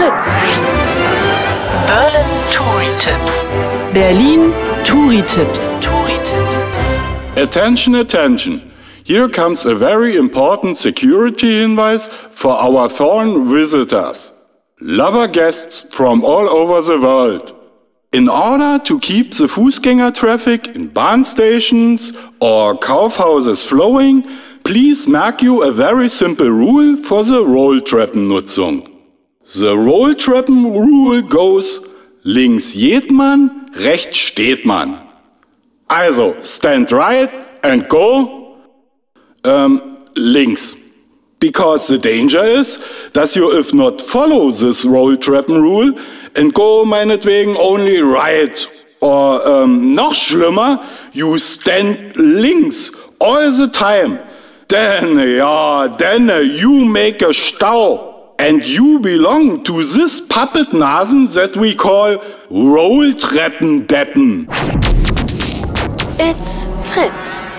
Fritz. Berlin Touri-Tipps. Berlin Touri-Tipps. Touri-Tipps. Attention, attention. Here comes a very important security hinweis for our foreign visitors. Lover guests from all over the world. In order to keep the Fußgänger traffic in bahn stations or Kaufhauses flowing, please merk you a very simple rule for the Rolltreppennutzung. The Rolltreppen rule goes links geht man, rechts steht man. Also, stand right and go um, links. Because the danger is, dass you if not follow this Rolltreppen rule and go meinetwegen only right or um, noch schlimmer, you stand links all the time. Then, ja, then you make a Stau. And you belong to this puppet Nasen that we call Rolltreppendeppen. It's Fritz.